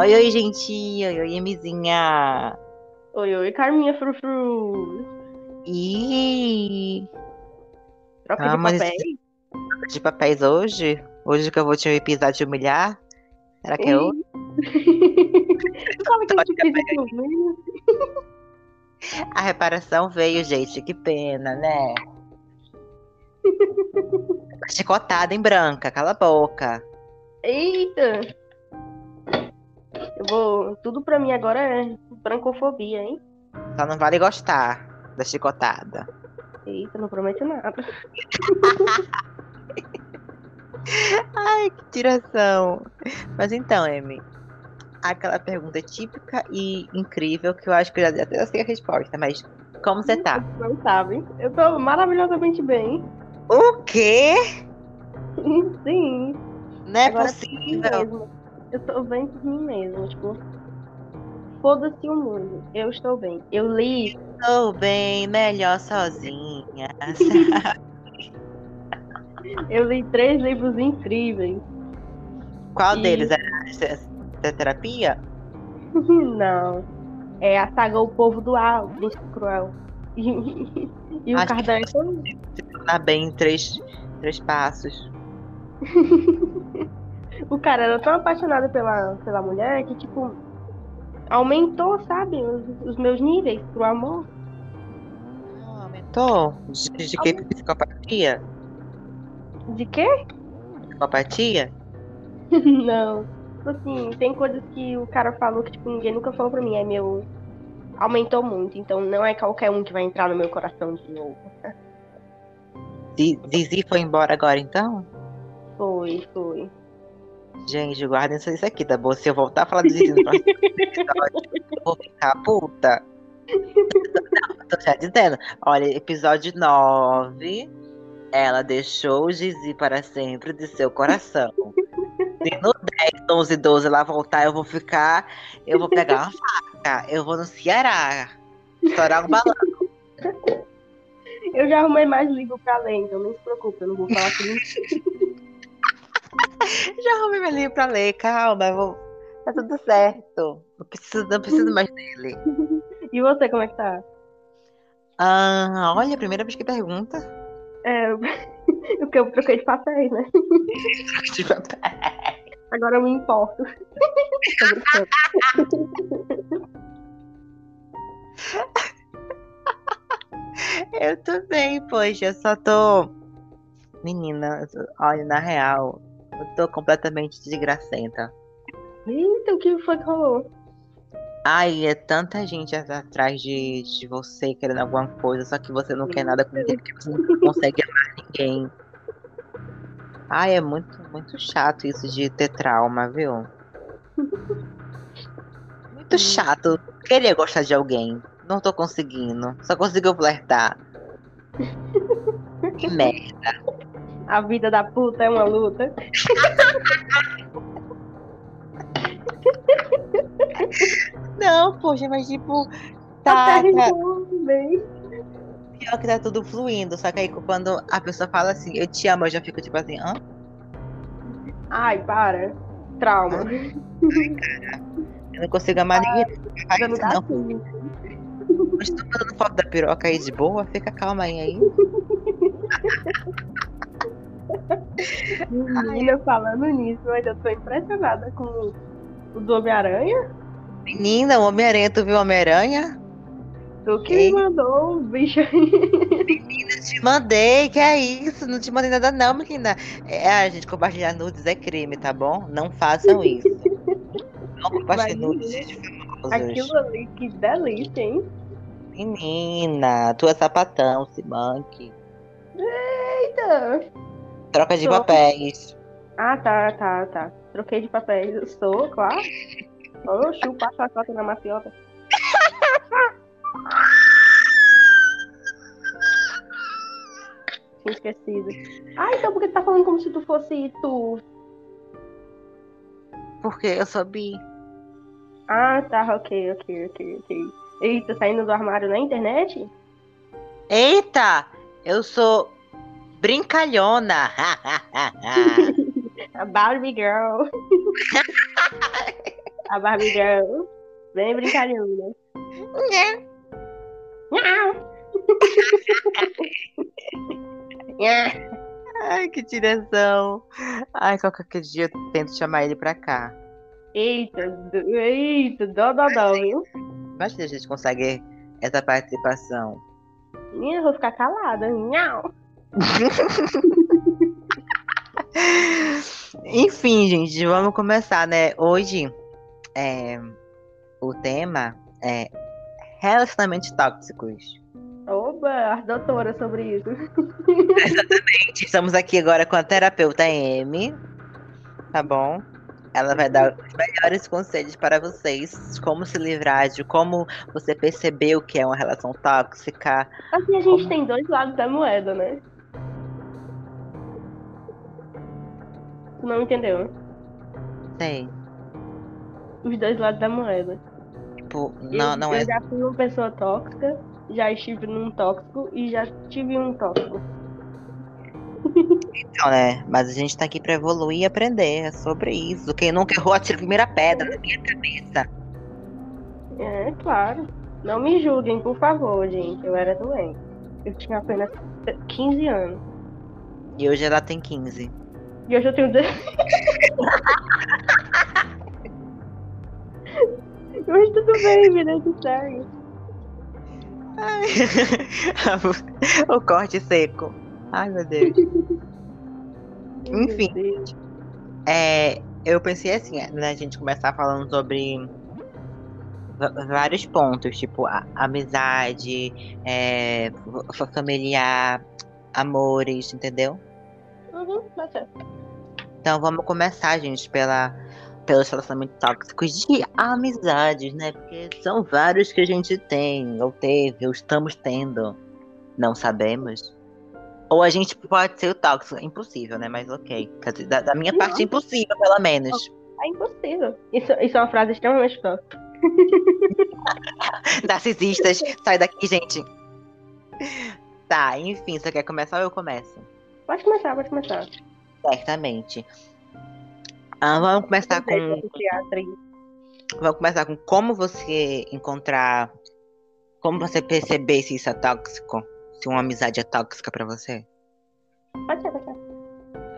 Oi, oi, gente. Oi, oi, Emizinha. Oi, oi, Carminha Frufru. Ih, Troca Ah, de papéis. esse- de papéis hoje? Hoje que eu vou te pisar de humilhar? Será que é hoje? Fala que a gente fez isso mesmo. A reparação veio, gente. Que pena, né? Chicotada em branca, cala a boca. Eita! Eu vou. Tudo pra mim agora é brancofobia, hein? Só não vale gostar da chicotada. Eita, não prometo nada. Ai, que tiração. Mas então, Amy, aquela pergunta típica e incrível que eu acho que eu já até sei a resposta, mas como você tá? Não sabe? Eu tô maravilhosamente bem. O quê? Sim. Não é agora possível. Eu tô bem por mim mesma, tipo. Foda-se o mundo. Eu estou bem. Eu li. Estou bem, melhor sozinha. Eu li três livros incríveis. Qual E- deles era da terapia? Não. É a saga O Povo do Ar, o Príncipe Cruel. E, o Acho que- Kardec. Se tornar bem em três, três passos. O cara era tão apaixonado pela, pela mulher que, tipo, aumentou, sabe, os, os meus níveis pro amor. Ah, aumentou? De, de que psicopatia? De quê? Psicopatia? Não. Tipo assim, tem coisas que o cara falou que, tipo, ninguém nunca falou pra mim. É meu. Aumentou muito. Então não é qualquer um que vai entrar no meu coração de novo. Zi- Zizi foi embora agora então? Foi, foi. Gente, guardem isso aqui, tá bom? Se eu voltar a falar do Zizi no próximo episódio, eu vou ficar puta. Não, tô já dizendo. Olha, episódio 9. Ela deixou o Zizi para sempre de seu coração. Se no 10, 11, 12 ela voltar, eu vou ficar. Eu vou pegar uma faca. Eu vou no Ceará. Estourar um balão. Eu já arrumei mais livro pra ler, então não se preocupe, eu não vou falar ninguém. Já arrumei meu livro pra ler, calma. Vou... Tá tudo certo. Não preciso, não preciso mais dele. E você, como é que tá? Ah, olha, primeira vez que pergunta. É, o que eu troquei de papéis, né? Agora eu me importo. Tô. Eu também, poxa, eu só tô. Menina, tô- olha, na real, eu tô completamente desgracenta. Eita, o que foi que rolou? Ai, é tanta gente atrás de, de você querendo alguma coisa, só que você não quer nada com ninguém, porque você não consegue amar ninguém. Ai, é muito, muito chato isso de ter trauma, viu? Muito chato. Queria gostar de alguém. Não tô conseguindo. Só consigo flertar. Que merda. A vida da puta é uma luta. Não, poxa, mas tipo, Tá tá, bem. pior que tá tudo fluindo. Só que aí quando a pessoa fala assim, eu te amo, eu já fico tipo assim, hã? Ai, para. Trauma. Eu não consigo amar ninguém. Isso, não. gatilho. Mas tô mandando foto da piroca aí de boa, fica calma aí. aí. Menina, falando nisso, eu ainda tô impressionada com o do Homem-Aranha. Menina, o Homem-Aranha, tu viu o Homem-Aranha? Tu que Ei. me mandou o bicho aí. Te mandei, que é isso? Não te mandei nada não, menina. É, a gente compartilhar nudes é crime, tá bom? Não façam isso. Não compartilhem nudes de famosos. Aquilo ali, que delícia, hein? Menina, tu é sapatão, se manque. Eita! Troca de Tô. papéis. Ah, tá, tá, tá. Troquei de papéis. Eu sou, claro. Ô, chupa a chacota na maciota. Tinha esquecido. Ah, então por que tu tá falando como se tu fosse tu? Porque eu sou bi. Ah, tá, ok, ok, ok, ok. Eita, saindo do armário na internet? Eita! Eu sou brincalhona. A Barbie Girl. A Barbie Girl. Bem brincalhona. Nhau. Ai, que direção. Ai, qualquer dia eu tento chamar ele pra cá. Eita, do- eita, dó, dó, dó, viu? Imagina se a gente consegue essa participação. Menina, eu vou ficar calada. Nhau. Enfim, gente, vamos começar, né? Hoje, é, o tema é relacionamentos tóxicos. Oba, as doutoras sobre isso. Gente, Estamos aqui agora com a terapeuta M, tá bom? Ela vai dar os melhores conselhos para vocês, como se livrar de como você percebeu que é uma relação tóxica. Assim, a gente tem dois lados da moeda, né? Tu não entendeu? Sei, Os dois lados da moeda. tipo, não, eu, não eu é. já fui uma pessoa tóxica, já estive num tóxico e já tive um tóxico. Então, né? Mas a gente tá aqui pra evoluir e aprender é sobre isso. Quem nunca errou, atira a primeira pedra na minha cabeça. É, claro. Não me julguem, por favor, gente. Eu era doente. Eu tinha apenas 15 anos. E hoje ela tem 15. E hoje eu tenho 16. Mas tudo bem, vida que segue. o corte seco. Ai, meu Deus. Enfim. Deus. É, eu pensei assim, né, a gente começar falando sobre vários pontos, tipo a- amizade, é, fa- familiar, amores, entendeu? Uhum, tá. Então vamos começar, gente, pela, pelos relacionamentos tóxicos de amizades, né? Porque são vários que a gente tem, ou teve, ou estamos tendo. Não sabemos. Ou a gente pode ser o tóxico. É impossível, né? Mas ok. Da, da minha parte, Não. é impossível, pelo menos. É impossível. Isso, isso é uma frase extremamente tóxica. Narcisistas, sai daqui, gente. Tá, enfim, você quer começar ou eu começo? Pode começar, pode começar. Certamente. Ah, vamos começar com. Aí. Vamos começar com como você encontrar. Como você perceber se isso é tóxico. Se uma amizade é tóxica pra você. Pode ser, pode ser.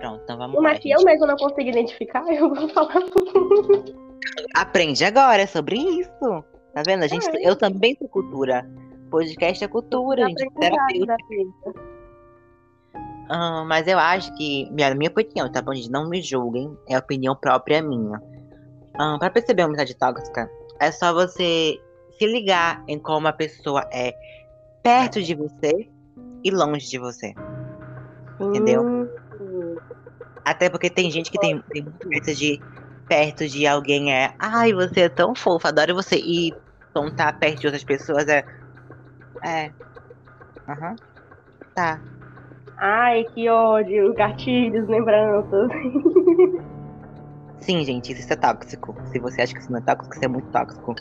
Pronto, então vamos lá. Mas se gente. eu mesmo não consigo identificar, eu vou falar. Aprende agora sobre isso. Tá vendo? A gente, É. eu também sou cultura. Podcast é cultura, gente. Terapeuta. Mas eu acho que, minha, minha opinião, tá bom, gente? Não me julguem, é opinião própria minha. Ah, pra perceber uma amizade tóxica, é só você se ligar em como a pessoa é perto de você e longe de você. Entendeu? Hum, Até porque tem gente que tem, tem muito medo de perto de alguém é. Ai, você é tão fofa, adoro você. E tá perto de outras pessoas é. É. Aham. Tá. Ai, que ódio. Gatilhos, lembranças. Sim, gente, isso é tóxico. Se você acha que isso não é tóxico, isso é muito tóxico.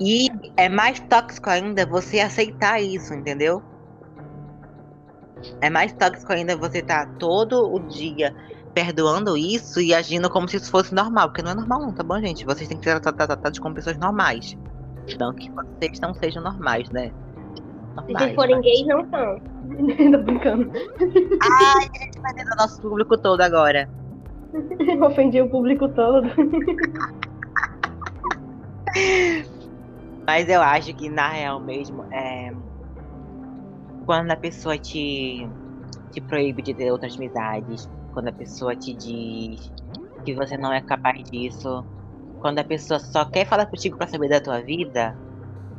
E é mais tóxico ainda você aceitar isso, entendeu? É mais tóxico ainda você tá todo o dia perdoando isso e agindo como se isso fosse normal, porque não é normal não, tá bom, gente? Vocês têm que ser trata- tratados como pessoas normais. Não que vocês não sejam normais, né? Se Normais, vocês forem mas- gays, não são. Tô brincando. Ai, a gente vai dentro do nosso público todo agora. Ofendi o público todo. Mas eu acho que na real mesmo é quando a pessoa te, te proíbe de ter outras amizades, quando a pessoa te diz que você não é capaz disso, quando a pessoa só quer falar contigo pra saber da tua vida,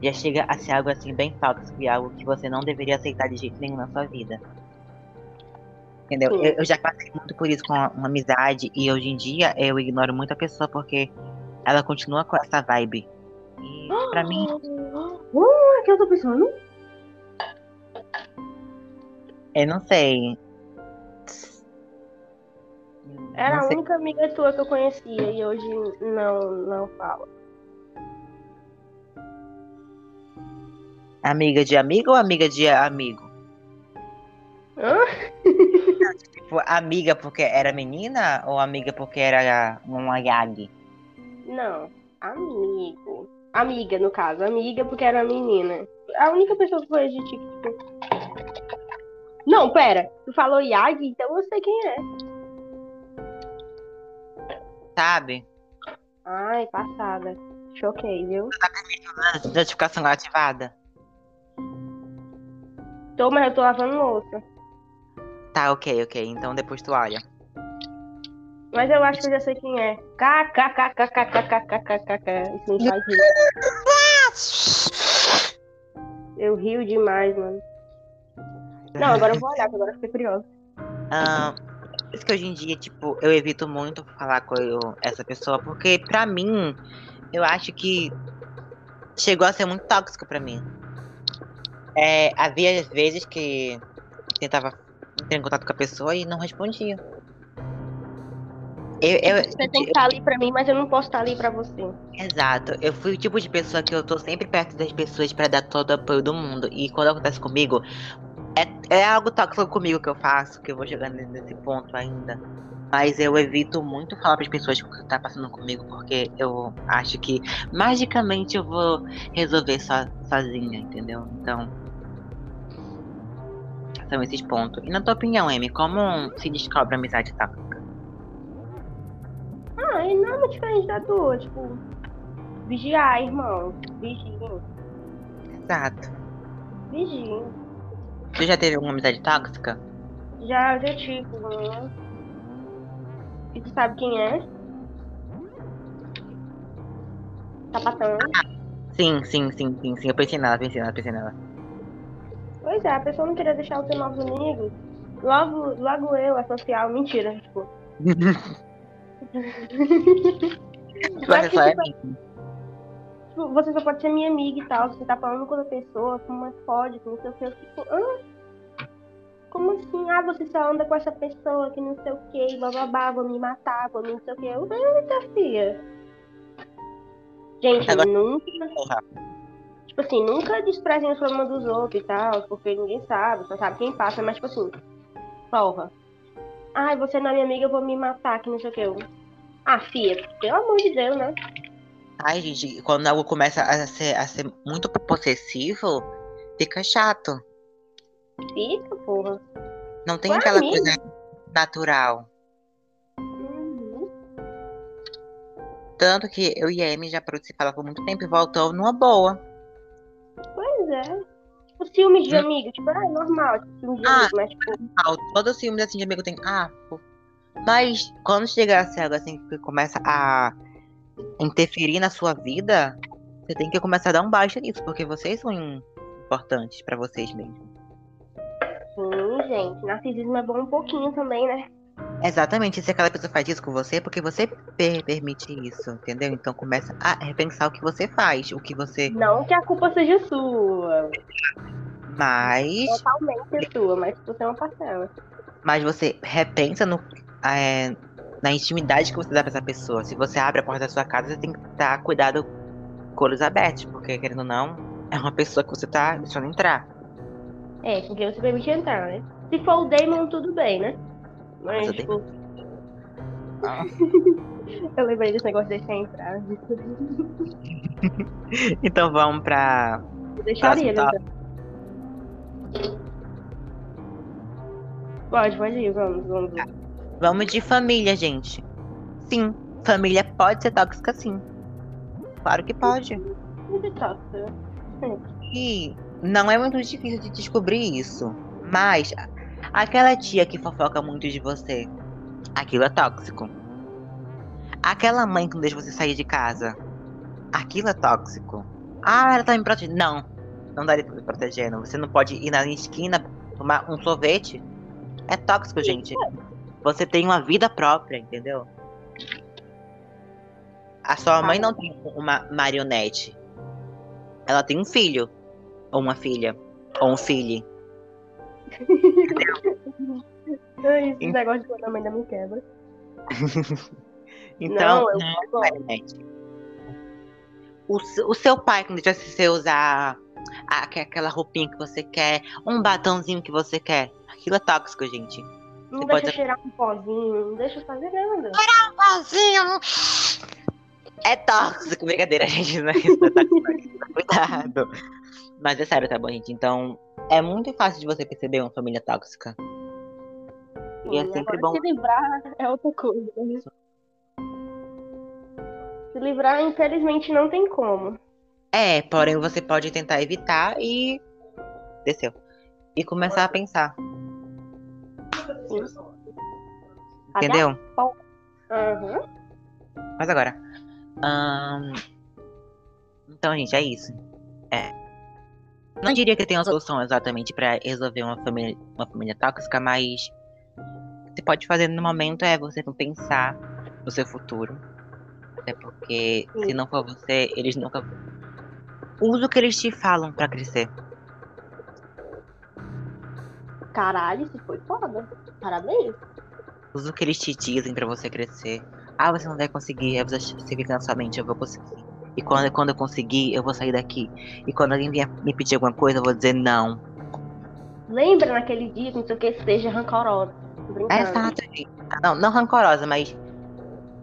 já chega a ser algo assim bem tóxico e algo que você não deveria aceitar de jeito nenhum na sua vida. Entendeu? Eu, eu já passei muito por isso com uma, uma amizade e hoje em dia eu ignoro muito a pessoa porque ela continua com essa vibe. E pra mim Uh, que eu tô pensando? Eu não sei. Era Não a única amiga tua que eu conhecia e hoje não, não fala. Amiga de amigo ou amiga de amigo? Tipo, amiga porque era menina ou amiga porque era uma yag? Não. Amigo. Amiga, no caso. Amiga, porque era menina. A única pessoa que foi a gente, tipo... Não, pera. Tu falou Yag, então eu sei quem é. Sabe? Ai, passada. Choquei, viu? Notificação ativada. Tô, mas eu tô lavando louça. Tá, ok, ok. Então depois tu olha. Mas eu acho que eu já sei quem é. KKKKKKKKKK. Isso me faz rir. Eu rio demais, mano. Não, agora eu vou olhar, agora eu fiquei curiosa. Ah, por isso que hoje em dia, tipo, eu evito muito falar com eu- essa pessoa, porque pra mim, eu acho que chegou a ser muito tóxico pra mim. É, havia vezes que tentava ter contato com a pessoa e não respondia. Eu, eu- Você tem que estar ali pra mim, mas eu não posso estar ali pra você. Exato. Eu fui o tipo de pessoa que eu tô sempre perto das pessoas pra dar todo o apoio do mundo. E quando acontece comigo, é, é algo tóxico comigo que eu faço, que eu vou chegando nesse ponto ainda. Mas eu evito muito falar pras pessoas o que tá passando comigo, porque eu acho que magicamente eu vou resolver so, sozinha, entendeu? Então. São esses pontos. E na tua opinião, Amy, como se descobre a amizade tóxica? Ah, e não é muito diferente da tua. Tipo, vigiar, irmão. Vigiem. Exato. Vigiem. Tu já teve alguma amizade tóxica? Já, já tipo, né? E tu sabe quem é? Sapatão. Sim, sim, sim, sim, sim. Eu pensei nela, pensei nela, pensei nela. Pois é, a pessoa não queria deixar o teu novo amigo. Logo, logo eu, a social, mentira, tipo. Você Mas é tipo, tipo, você só pode ser minha amiga e tal. Você tá falando com outra pessoa, como é que pode, não sei o que. Eu fico, hã? Como assim? Ah, você só anda com essa pessoa que não sei o que, bababá, vou me matar, vou me não sei o que. Eu, eita, filha. Gente, Agora- nunca. Tipo assim, nunca desprezem os problemas dos outros e tal, porque ninguém sabe, só sabe quem passa, mas tipo assim, porra. Ai, você não é minha amiga, eu vou me matar, que não sei o que. Eu... Ah, filha, pelo amor de Deus, né? Ai, gente, quando algo começa a ser, a ser muito possessivo, fica chato. Fica, porra. Não tem aquela amigo. coisa natural. Uhum. Tanto que eu e a Amy já se falar por muito tempo e voltou numa boa. Pois é. Tipo, ciúmes de amigo, tipo, ah, é normal, tipo, ciúmes de Ah. amigo, mas tipo, Ah, todo ciúme assim de amigo tem. Ah, pô. Mas quando chegar a algo assim que começa a interferir na sua vida, você tem que começar a dar um baixo nisso, porque vocês são importantes pra vocês mesmos. sim, gente, narcisismo é bom um pouquinho também, né? Exatamente, se aquela pessoa faz isso com você, é porque você per- permite isso, entendeu? Então começa a repensar o que você faz, o que você. Não que a culpa seja sua, Mas, totalmente sua, mas você é uma parcela. mas você repensa no, é, na intimidade que você dá pra essa pessoa. Se você abre a porta da sua casa, você tem que estar cuidado com olhos abertos, porque querendo ou não, é uma pessoa que você tá deixando entrar. É, com quem você permite entrar, né? Se for o Damon, tudo bem, né? Mas, Mas eu tipo, Ah. eu lembrei desse negócio de deixar entrar. Então vamos pra. Eu deixaria, Próximo né? Pode, pode ir, vamos, vamos. Vamos de família, gente. Sim, família pode ser tóxica, sim. Claro que pode. Muito tóxico. E não é muito difícil de descobrir isso. Mas aquela tia que fofoca muito de você, aquilo é tóxico. Aquela mãe que não deixa você sair de casa, aquilo é tóxico. Ah, ela tá me protegendo. Não, não dá me protegendo. Você não pode ir na esquina tomar um sorvete. É tóxico, gente. Você tem uma vida própria, entendeu? A sua mãe não tem uma marionete. Ela tem um filho. Ou uma filha. Ou um filho. Esse Ent- negócio de quando a mãe da me quebra. Então, Não, eu não é. O, o seu pai que não deixa você usar a- aque- aquela roupinha que você quer, um batonzinho que você quer. Aquilo é tóxico, gente. Não Você deixa pode- cheirar um pozinho, não deixa fazer nada. Pozinho! É tóxico, brincadeira, gente. Não é isso, não é tóxico, cuidado. Mas é sério, tá bom, gente? Então, é muito fácil de você perceber uma família tóxica. E é Sim, sempre bom. Se livrar é outra coisa. né? Se livrar, infelizmente, não tem como. É, porém você pode tentar evitar e. Desceu. E começar a pensar. Entendeu? Aham. Mas agora. Então, gente, é isso. É. Não diria que tem uma solução exatamente pra resolver uma família, uma família tóxica, mas. O que você pode fazer no momento é você pensar no seu futuro. Até porque, se Sim. não for você, eles nunca. Usa o que eles te falam pra crescer. Caralho, isso foi foda. Parabéns. Usa o que eles te dizem pra você crescer. Ah, você não vai conseguir. Aí você, você fica na sua mente, eu vou conseguir. E quando, quando eu conseguir, eu vou sair daqui. E quando alguém vier me pedir alguma coisa, eu vou dizer não. Lembra naquele dia que não sei o que seja rancorosa. Exato, Não, não rancorosa, mas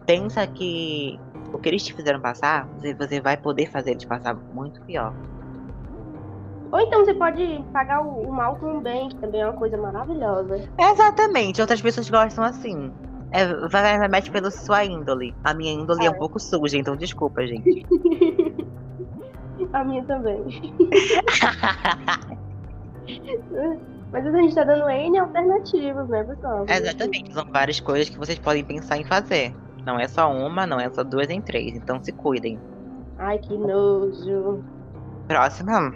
pensa que o que eles te fizeram passar, você, você vai poder fazer eles passar muito pior. Ou então você pode pagar o, o mal com o bem, que também é uma coisa maravilhosa. Exatamente, outras pessoas gostam assim. É, mete pela sua índole. A minha índole é um pouco suja, então desculpa, gente. A minha também. Mas a gente tá dando N alternativas, né, pessoal? Exatamente, são várias coisas que vocês podem pensar em fazer. Não é só uma, não é só duas nem três, então se cuidem. Ai, que nojo. Próxima.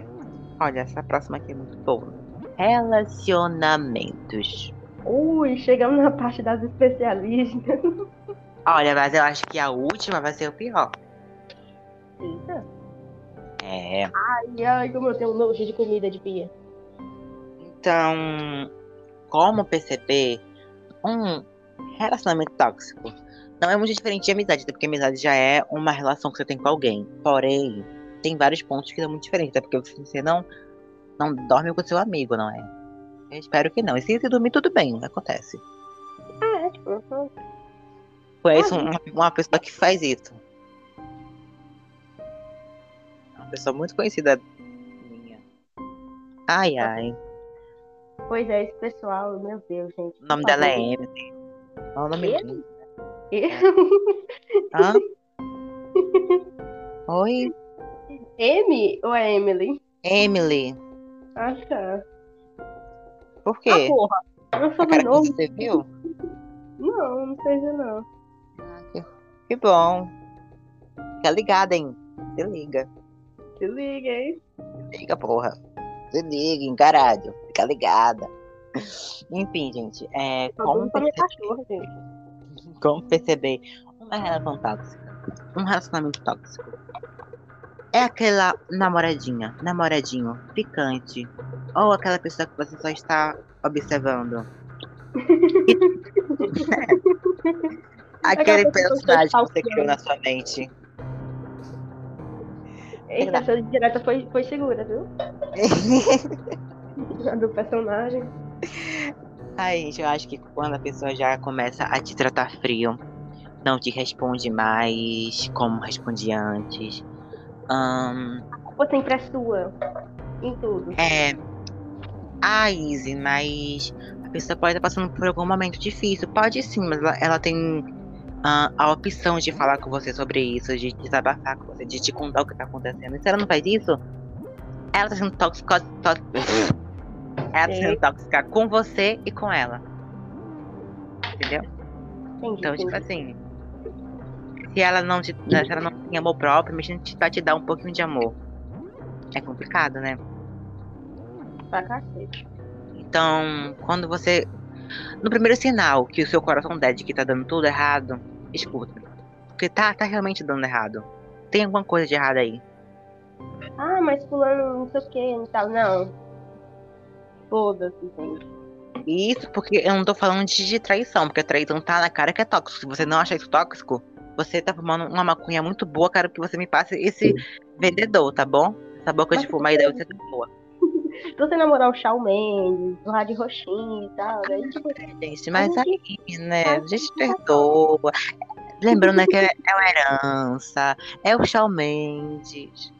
Olha, essa próxima aqui é muito boa. Relacionamentos. Ui, chegamos na parte das especialistas. Olha, mas eu acho que a última vai ser o pior. Eita. É. Ai, ai, como eu tenho nojo de comida de pia. Então, como perceber um relacionamento tóxico? Não é muito diferente de amizade, porque amizade já é uma relação que você tem com alguém. Porém, tem vários pontos que são muito diferentes, até porque você não, não dorme com seu amigo, não é? Eu espero que não. E se você dormir, tudo bem, acontece. Ah, é, tipo, eu Conheço uma, uma pessoa que faz isso. Uma pessoa muito conhecida minha. Ai, ai. Pois é, esse pessoal, meu Deus, gente. O nome dela é Emily. Olha o nome dela. é. Hã? Oi, M ou é Emily? Emily. Ah, tá. Por Ah, quê? porra. Meu A cara que sobrenome? você viu? Não, não seja não. Ah, que, que bom. Fica ligada, hein? Se liga. Se liga, hein? Se liga, porra. Se liga, hein, caralho. Fica ligada. Enfim, gente. É, Tô como, dando pra minha perce- cachorra, gente. como perceber uma relação tóxica? Um relacionamento tóxico. É aquela namoradinha, namoradinho, picante. Ou aquela pessoa que você só está observando. Aquele personagem que você criou na sua mente. Eita, essa direta foi, foi segura, viu? A do personagem. Ai, gente, eu acho que quando a pessoa já começa a te tratar frio, não te responde mais como respondia antes. ahn, A culpa sempre é sua. Em tudo. é. Ah, Izzy, mas a pessoa pode estar passando por algum momento difícil. Pode sim, mas ela, ela tem ah, a opção de falar com você sobre isso, de desabafar com você, de te contar o que tá acontecendo. E se ela não faz isso, ela tá sendo tóxica. tó- Ela tá sendo tóxica com você e com ela. Entendeu? Entendi, Então, tipo assim. Se ela não te, se ela não tem amor próprio, mas te- vai te dar um pouquinho de amor. É complicado, né? Pra cacete. Então, quando você. No primeiro sinal que o seu coração der de que tá dando tudo errado, escuta. Porque tá, tá realmente dando errado. Tem alguma coisa de errado aí. Ah, mas fulano não sei o que e tal. Não. Foda-se, gente. E isso porque eu não tô falando de, de traição, porque a traição tá na cara que é tóxico. Se você não achar isso tóxico, você tá fumando uma maconha muito boa, cara, que você me passe esse vendedor, tá bom? Essa boca de Mas fumar aí deve ser boa. Você namorar o Shawn Mendes, o Rádio Roxinho e tal, aí tipo, Gente, mas gente- aí, né? A gente perdoa. Lembrando né, que é, é uma herança, é o Shawn Mendes.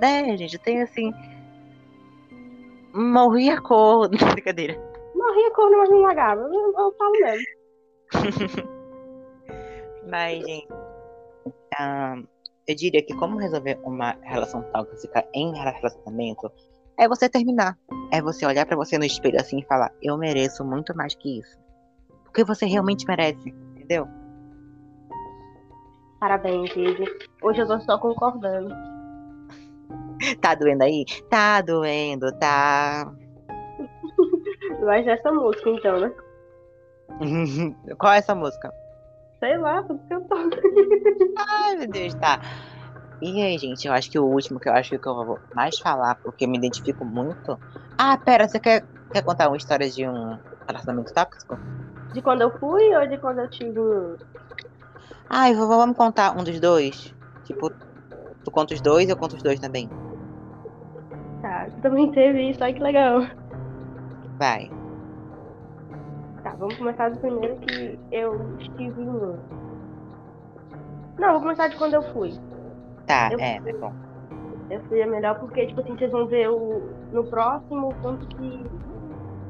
Né, gente? Tem assim. Morri a cor. Brincadeira. Morri a cor, mas não lagava. Eu, eu falo mesmo. Mas, gente. ah, eu diria que como resolver uma relação tóxica em relacionamento é você terminar. É você olhar pra você no espelho assim e falar: Eu mereço muito mais que isso. Porque você realmente merece, entendeu? Parabéns, Izzy. Hoje eu tô só concordando. Tá doendo aí? Tá doendo, tá. Mas essa música, então, né? Qual é essa música? Sei lá, tudo que eu tô. Ai, meu Deus, tá. E aí, gente, eu acho que o último que eu acho que eu vou mais falar, porque eu me identifico muito. Ah, pera, você quer, quer contar uma história de um relacionamento tóxico? De quando eu fui ou de quando eu tive. Ai, v- vamos contar um dos dois? Tipo, tu conta os dois, eu conto os dois também. Tá, também teve isso, ai que legal. Vai. Tá, vamos começar do primeiro que eu estive em. Não, vou começar de quando eu fui. Tá, Eu- é, é bom. Eu fui é melhor porque, tipo assim, vocês vão ver o, no próximo o quanto que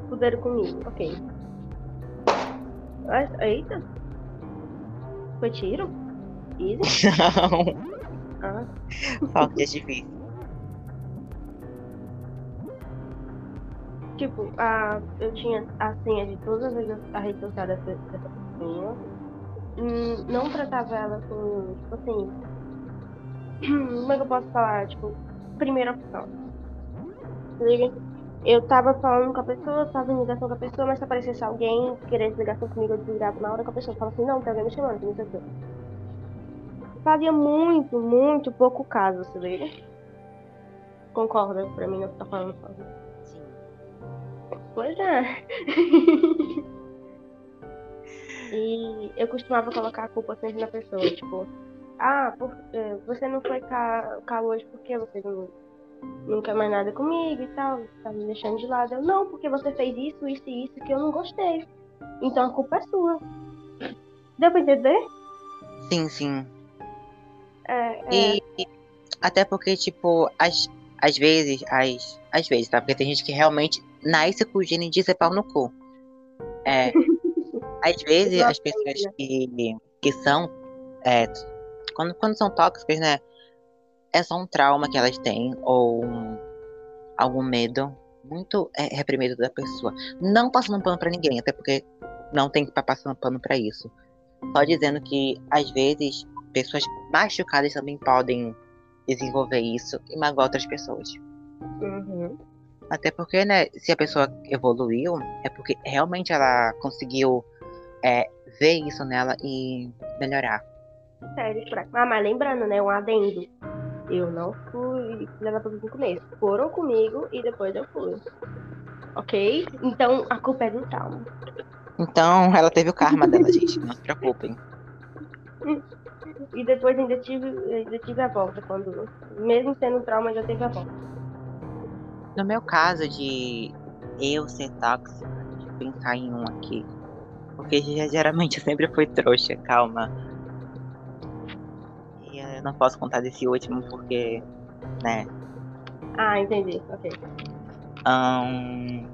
puderam comigo. Ok. Ai, Eita. Foi tiro? Easy? Não, Ah. só que é difícil. Tipo, a, eu tinha a senha de todas as a rede social dessa, dessa pessoa. Hum, não tratava ela com, tipo assim. Como é que eu posso falar? Tipo, primeira opção. Liga? Eu tava falando com a pessoa, tava em ligação com a pessoa, mas se aparecesse alguém querendo ligação comigo, eu desligava na hora com a pessoa. Falava assim, não, tem alguém me chamando, não sei o quê. Fazia muito, muito pouco caso, se liga? Concorda? Pra mim não tá falando sozinho. Sim. Pois é. e eu costumava colocar a culpa sempre na pessoa, tipo, ah, por, eh, você não foi cá, cá hoje porque você não, não quer mais nada comigo e tal, tá me deixando de lado. Eu, não, porque você fez isso, isso e isso que eu não gostei. Então a culpa é sua. Deu pra entender? Sim, sim. É, é. E até porque, tipo, às, às vezes, às, às vezes, tá? Porque tem gente que realmente nasce com o gene de ser pau no cu. É, às vezes, as pessoas que, que são. É, quando, quando são tóxicas, né? É só um trauma que elas têm, ou um- algum medo muito é, reprimido da pessoa. Não passando pano pra ninguém, até porque não tem que estar passando pano pra isso. Só dizendo que, às vezes, pessoas machucadas também podem desenvolver isso e magoar outras pessoas. Uhum. Até porque, né, se a pessoa evoluiu, é porque realmente ela conseguiu é, ver isso nela e melhorar. Sério, pra... Ah, mas lembrando, né? Um adendo. Eu não fui filha da puta no começo. Foram comigo e depois eu fui. Ok? Então a culpa é do trauma. Então, ela teve o karma dela, gente. Não se preocupem. E depois ainda tive, ainda tive a volta. Quando, mesmo sendo um trauma, ainda teve a volta. No meu caso de eu ser tóxica, deixa eu pensar em um aqui. Porque ge- geralmente eu sempre fui trouxa, calma. Não posso contar desse último porque, né, Ah, entendi. Ok. Ahn,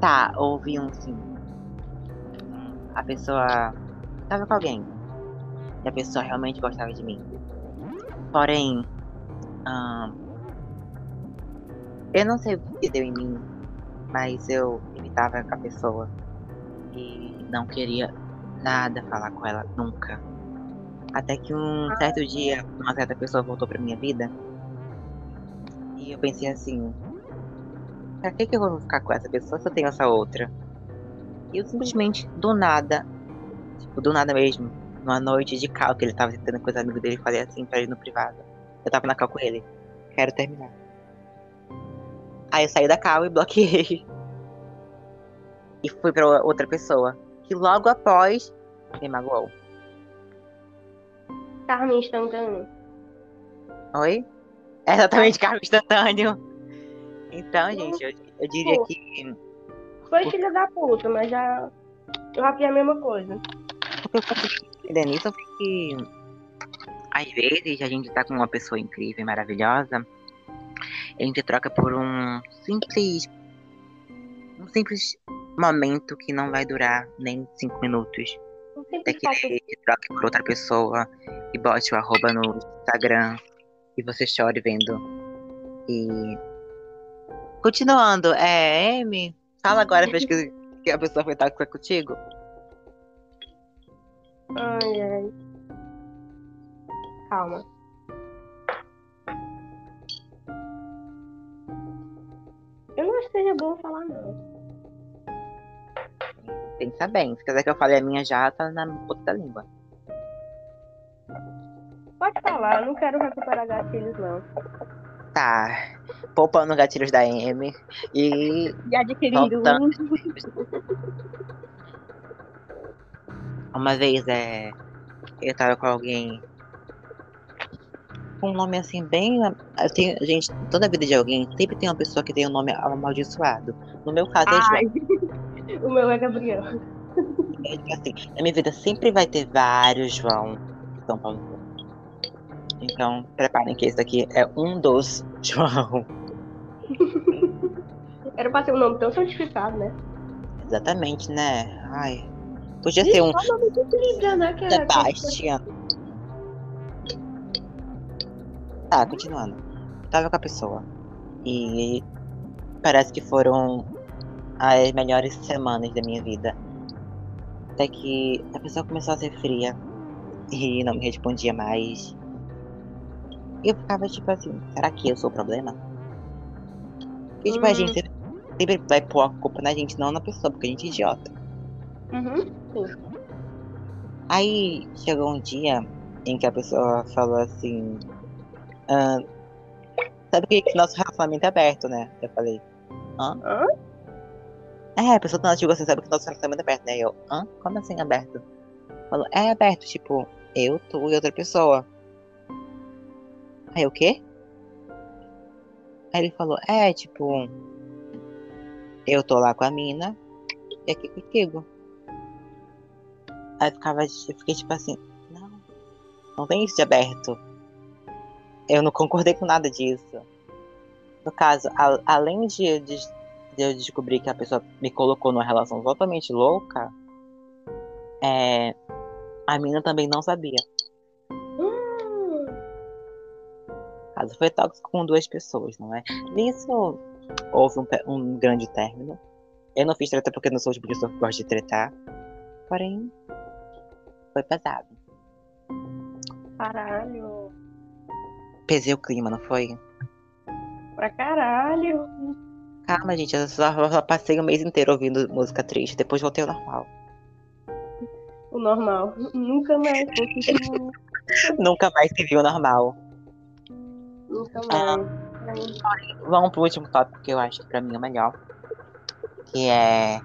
Tá, houve um sim. A pessoa tava com alguém. E a pessoa realmente gostava de mim. Porém, ahn, eu não sei o que deu em mim, mas eu imitava com a pessoa. E não queria nada falar com ela, nunca. Até que um certo dia, uma certa pessoa voltou pra minha vida. E eu pensei assim, pra que, que eu vou ficar com essa pessoa se eu tenho essa outra? E eu simplesmente, do nada, tipo, do nada mesmo, numa noite de cal que ele tava tentando com os amigos dele, falei assim pra ele no privado. Eu tava na cal com ele. Quero terminar. Aí eu saí da cal e bloqueei. E fui pra outra pessoa. Que logo após me magoou. Carmen instantâneo. Oi? É exatamente carro instantâneo. Então, gente, eu, eu diria que Foi filha da puta, mas já. Eu já fiz a mesma coisa. O que eu consigo entender nisso foi que às vezes a gente tá com uma pessoa incrível e maravilhosa, a gente troca por um simples. um simples momento que não vai durar nem cinco minutos. Até que troque por outra pessoa e bote o arroba no Instagram e você chore vendo. E. Continuando, é, Amy, fala agora vez que, que a pessoa foi tóxica contigo. Ai, ai. Calma. Eu não acho que seja bom falar, não. Pensa bem, se quiser que eu fale a minha já, tá na da língua. Pode falar, eu não quero recuperar gatilhos, não. Tá. Poupando gatilhos da M e. E adquirindo Voltando. um. Uma vez é. Eu tava com alguém. Com um nome assim, bem. Eu tenho, gente, toda a vida de alguém sempre tem uma pessoa que tem um nome amaldiçoado. No meu caso é Ai, João. o meu é Gabriel. É assim, na minha vida sempre vai ter vários João. São Paulo. Então, preparem que esse daqui é um dos João. Era pra ser um nome tão certificado, né? Exatamente, né? Ai. Podia ser um de Libra, né? Que é- Sebastian. Tá, continuando. Tava com a pessoa. E parece que foram as melhores semanas da minha vida. Até que a pessoa começou a ser fria e não me respondia mais. E eu ficava tipo assim, será que eu sou o problema? Porque tipo, a Hum. gente sempre- vai pôr a culpa na gente, não na pessoa, porque a gente é idiota. Uhum. Aí chegou um dia em que a pessoa falou assim. "Ah, sabe que que nosso relacionamento é aberto, né? Eu falei, hã? Hã? É, a pessoa tá tipo assim, sabe que nosso relacionamento é aberto, né? Eu, hã? Como assim aberto? Falou, é aberto, tipo, eu, tu e outra pessoa. Aí o quê? Aí ele falou, é, tipo, eu tô lá com a mina e aqui contigo. Aí eu ficava, eu fiquei tipo assim, não, não tem isso de aberto. Eu não concordei com nada disso. No caso, a- além de, de, de eu descobrir que a pessoa me colocou numa relação totalmente louca, é, a mina também não sabia. Hum. Caso foi tóxico com duas pessoas, não é? Nisso houve um, um grande término. Eu não fiz treta porque não sou tipo de pessoa que gosta de tretar. Porém, foi pesado. Caralho. Pesei o clima, não foi? Pra caralho. Calma, gente, eu só, só passei o mês inteiro ouvindo música triste, depois voltei ao normal. O normal. Nunca mais. Nunca mais se viu normal. Nunca Ah. mais. Vamos pro último tópico que eu acho que pra mim é o melhor. Que é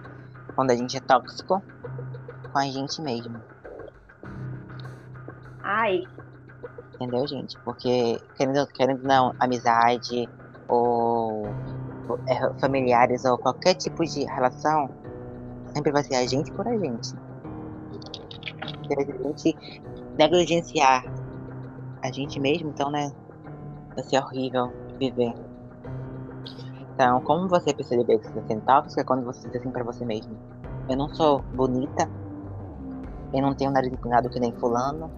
quando a gente é tóxico com a gente mesmo. Ai. Entendeu, gente? Porque, querendo, querendo não, amizade ou, familiares ou qualquer tipo de relação, sempre vai ser a gente por a gente. Se a gente negligenciar a gente mesmo, então, né? Vai ser horrível viver. Então, como você perceber que você está sendo é quando você diz assim pra você mesmo. Eu não sou bonita, eu não tenho nariz empinado que nem fulano,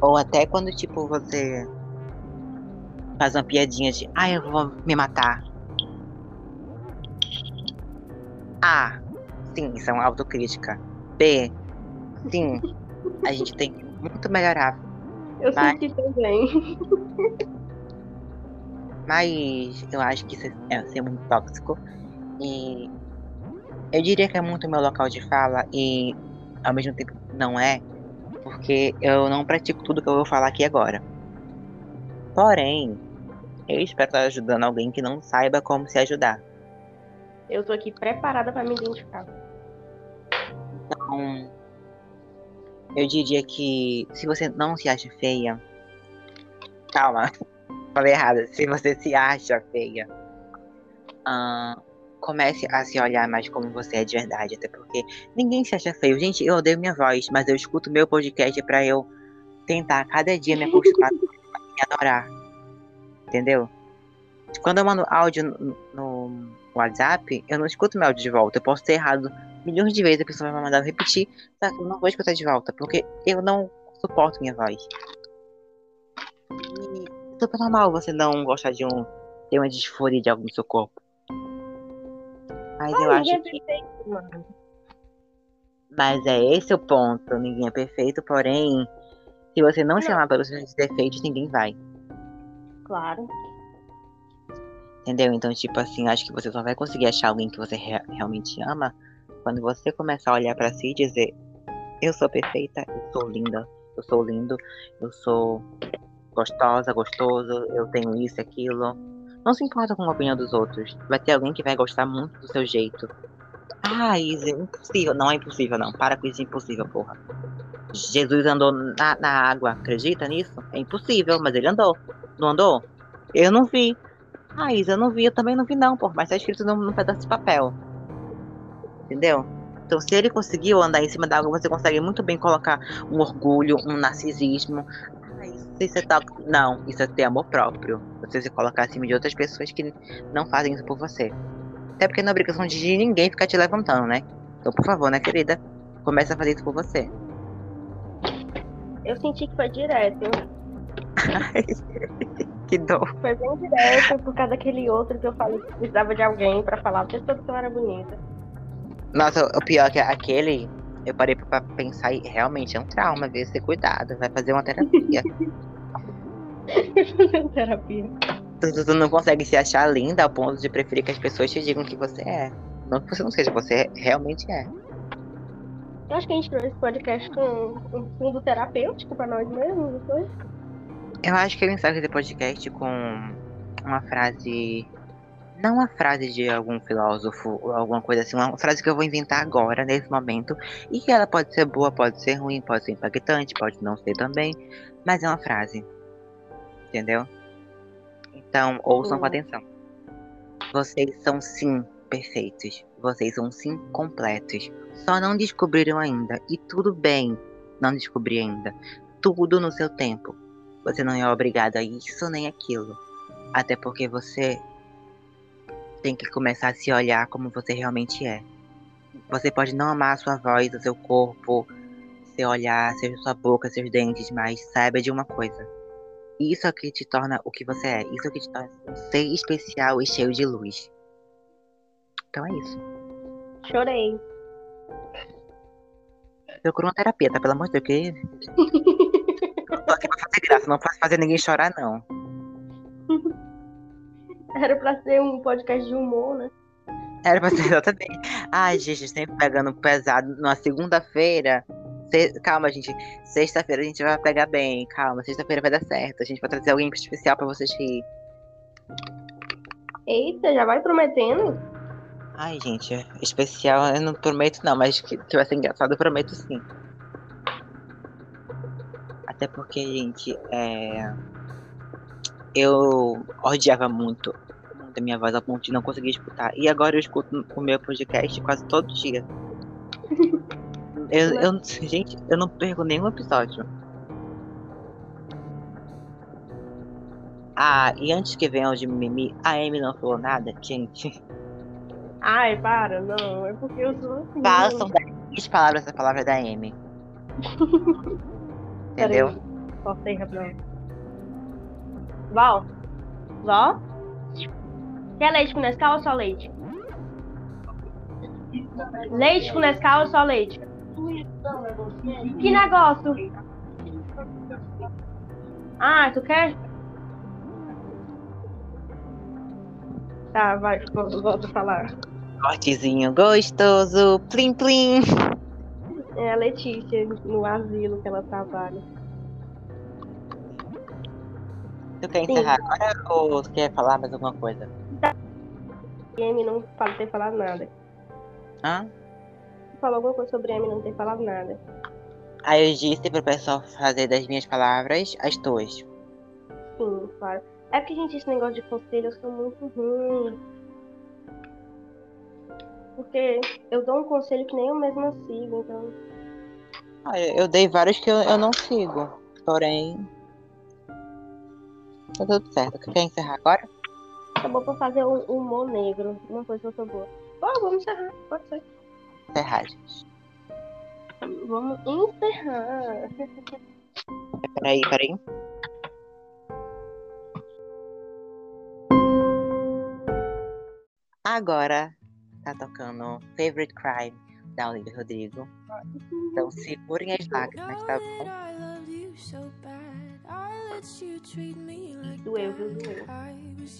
ou até quando, tipo, você faz uma piadinha de, ah, eu vou me matar. A. Sim, isso é uma autocrítica. B. Sim, a gente tem que muito melhorar. Eu Vai. senti também. Mas eu acho que isso é ser muito tóxico. E eu diria que é muito meu local de fala e ao mesmo tempo não é, porque eu não pratico tudo que eu vou falar aqui agora. Porém, eu espero estar ajudando alguém que não saiba como se ajudar. Eu tô aqui preparada pra me identificar. Então, eu diria que se você não se acha feia. Calma, falei errado. Se você se acha feia, ah, comece a se olhar mais como você é de verdade, até porque ninguém se acha feio. Gente, eu odeio minha voz, mas eu escuto meu podcast para eu tentar cada dia me acostumar e me adorar. Entendeu? Quando eu mando áudio no, no WhatsApp, eu não escuto meu áudio de volta. Eu posso ter errado milhões de vezes, a pessoa vai me mandar repetir, tá? Eu não vou escutar de volta, porque eu não suporto minha voz. E é super normal você não gostar de um. ter uma disforia de algo no seu corpo. Mas eu acho é que. perfeito, mano. Mas é esse o ponto. Ninguém é perfeito, porém, se você não se Não. amar pelos seus defeitos, ninguém vai. Claro. Entendeu? Então, tipo assim, acho que você só vai conseguir achar alguém que você rea- realmente ama quando você começar a olhar pra si e dizer: Eu sou perfeita, eu sou linda, eu sou lindo, eu sou gostosa, gostoso, eu tenho isso e aquilo. Não se importa com a opinião dos outros. Vai ter alguém que vai gostar muito do seu jeito. Ah, Isa, impossível. Não é impossível, não. Para com isso, é impossível, porra. Jesus andou na, na água, acredita nisso? É impossível, mas ele andou. Não andou? Eu não vi. Ah, Isa, eu não vi, eu também não vi, não, porra. Mas tá escrito num, num pedaço de papel. Entendeu? Então, se ele conseguiu andar em cima da água, você consegue muito bem colocar um orgulho, um narcisismo. Ah, isso, isso é tal. Não, isso é ter amor próprio. Você se colocar acima de outras pessoas que não fazem isso por você. Até porque não é obrigação de ninguém ficar te levantando, né? Então, por favor, né, querida? Comece a fazer isso por você. Eu senti que foi direto. que dor. Foi bem direto por causa daquele outro que eu falei que precisava de alguém pra falar a pessoa que eu era bonita. Nossa, o pior é que aquele, eu parei pra pensar e realmente é um trauma, viu? Ser cuidado, vai fazer uma terapia. Terapia. tu, tu- tu não consegue se achar linda ao ponto de preferir que as pessoas te digam que você é. Não que você não seja, você realmente é. Eu acho que a gente criou esse podcast com um fundo terapêutico pra nós mesmos, foi? Eu acho que eu encerro esse podcast com uma frase. Não uma frase de algum filósofo ou alguma coisa assim, uma frase que eu vou inventar agora, nesse momento. E que ela pode ser boa, pode ser ruim, pode ser impactante, pode não ser também. Mas é uma frase. Entendeu? Então, ouçam com atenção. Vocês são sim perfeitos. Vocês são sim completos. Só não descobriram ainda. E tudo bem não descobrir ainda. Tudo no seu tempo. Você não é obrigado a isso nem aquilo. Até porque você tem que começar a se olhar como você realmente é. Você pode não amar a sua voz, o seu corpo, seu olhar, seja sua boca, seus dentes, mas saiba de uma coisa. Isso é que te torna o que você é. Isso é que te torna um ser especial e cheio de luz. Então é isso. Chorei. Procura uma terapia, tá? Pelo amor de Deus, que. Não pra fazer ninguém chorar, não. Era pra ser um podcast de humor, né? Era pra ser exatamente. Ai, gente, sempre pegando pesado numa segunda-feira. Se- Calma, gente. Sexta-feira a gente vai pegar bem. Calma, sexta-feira vai dar certo. A gente vai trazer alguém especial pra vocês rir. Eita, já vai prometendo? Ai, gente, especial eu não prometo não, mas que, que vai ser engraçado eu prometo sim. Até porque, gente, é... eu odiava muito, muito a minha voz a ponto de não conseguir escutar. E agora eu escuto o meu podcast quase todo dia. Eu, eu, gente, eu não perco nenhum episódio. Ah, e antes que venham de mimimi, a Amy não falou nada, gente. Ai, para, não. É porque eu sou assim. Façam 10 palavras a palavra da Amy. Entendeu? Peraí. Cortei rapidão. Val. Val? Quer leite com Nescau ou só leite? Leite com Nescau ou só leite? Que negócio? Ah, tu quer? Tá, vai, vo- volta a falar. Cortezinho gostoso, plim plim. É a Letícia, no asilo que ela trabalha. Tu quer Sim. encerrar agora ou tu quer falar mais alguma coisa? Amy não pode ter falado nada. Hã? Falou alguma coisa sobre Amy não ter falado nada. Aí eu disse pro pessoal fazer das minhas palavras as tuas. Sim, claro. É que, gente, esse negócio de conselho eu sou muito ruim. Porque eu dou um conselho que nem eu mesma sigo, então. Ah, eu dei vários que eu, eu não sigo. Porém. Tá tudo certo. Quer encerrar agora? Acabou pra fazer um humor negro. Uma coisa que eu boa. Ó, vamos encerrar, pode ser. Encerrar, gente. Vamos encerrar. Peraí, peraí. Agora tá tocando Favorite Crime da Olivia Rodrigo. Então segurem as lágrimas, tá bom? Doeu, viu? Doeu.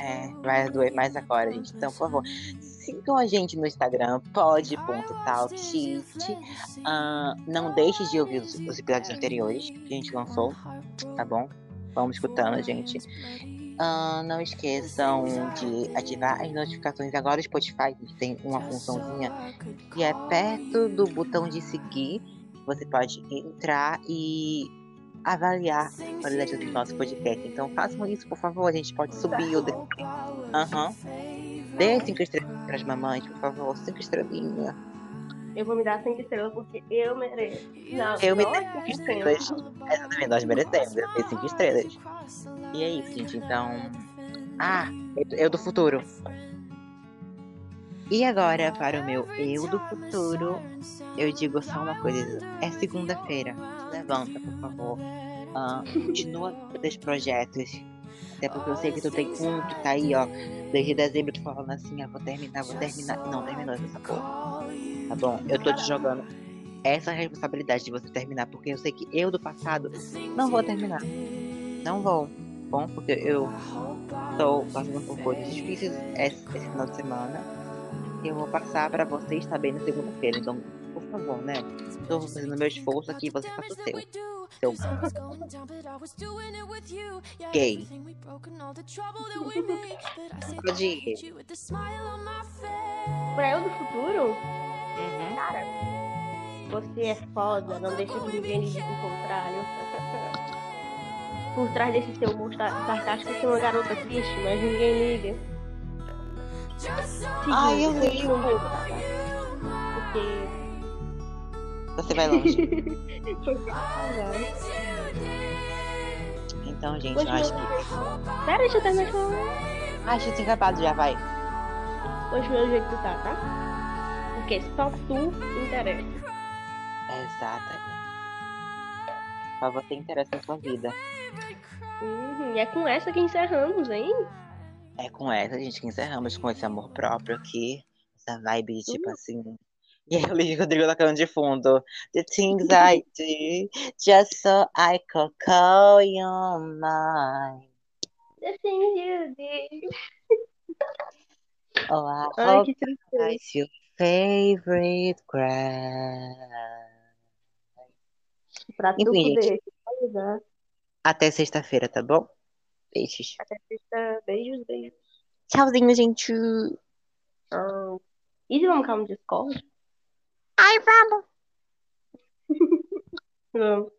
É, vai doer mais agora, gente. Então, por favor, sigam a gente no Instagram, pod.talkshit. Ah, não deixe de ouvir os, os episódios anteriores que a gente lançou, tá bom? Vamos escutando, gente. Ah, não esqueçam de ativar as notificações agora. O Spotify tem uma funçãozinha que é perto do botão de seguir. Você pode entrar e avaliar a qualidade do nosso podcast. Então façam isso, por favor. A gente pode subir ou descer. Aham. Dê cinco estrelas para as mamães, por favor. Cinco estrelinhas. Eu vou me dar cinco estrelas porque eu mereço. Não, Eu me não dei é cinco cinco estrelas. Exatamente, nós merecemos. Eu dei cinco estrelas. E é isso, gente. Então. Ah, eu, do futuro. E agora, para o meu eu do futuro, eu digo só uma coisa. É segunda-feira. Se levanta, por favor. Ah, continua com os projetos. Até porque eu sei que tu tem um que tá aí, ó. Desde dezembro tu falando assim, ah, vou terminar, vou terminar. Não terminou essa porra. Tá bom? Eu tô te jogando essa responsabilidade de você terminar, porque eu sei que eu do passado não vou terminar. Não vou. Bom, porque eu estou passando por coisas difíceis esse, esse final de semana. E eu vou passar pra você estar bem na segunda-feira. Então, por favor, né? Estou fazendo meu esforço aqui, você faça o seu. Seu gay. Pode ir. Pra eu do futuro, Uhum. cara, você é foda, não deixa que ninguém diga o contrário. Por trás desse seu humor sa- sarcástico tem uma garota triste, mas ninguém liga. Ai, eu ligo. falar, Porque. Você vai longe. Então, gente, eu acho que. Pera, deixa eu terminar de falar. Ah, já tinha acabado, já vai. Continua do jeito tá, tá? Porque só tu interessa. Exatamente. Só você interessa na sua vida. Uhum, e é com essa que encerramos, hein? É com essa, gente, que encerramos com esse amor próprio aqui. Essa vibe tipo assim. E aí o Luiz Rodrigo tocando de fundo. The things I do just so I could call your mind. The things you did. Oh, I Ai, hope que that's your favorite cry. Pra Enfim, poder finalizar. Até sexta-feira, tá bom? Beijos. Até sexta. Beijos, beijos. Tchauzinho, gente. Ah, e se vamos ficar no Discord? Ai, vamos. Vamos.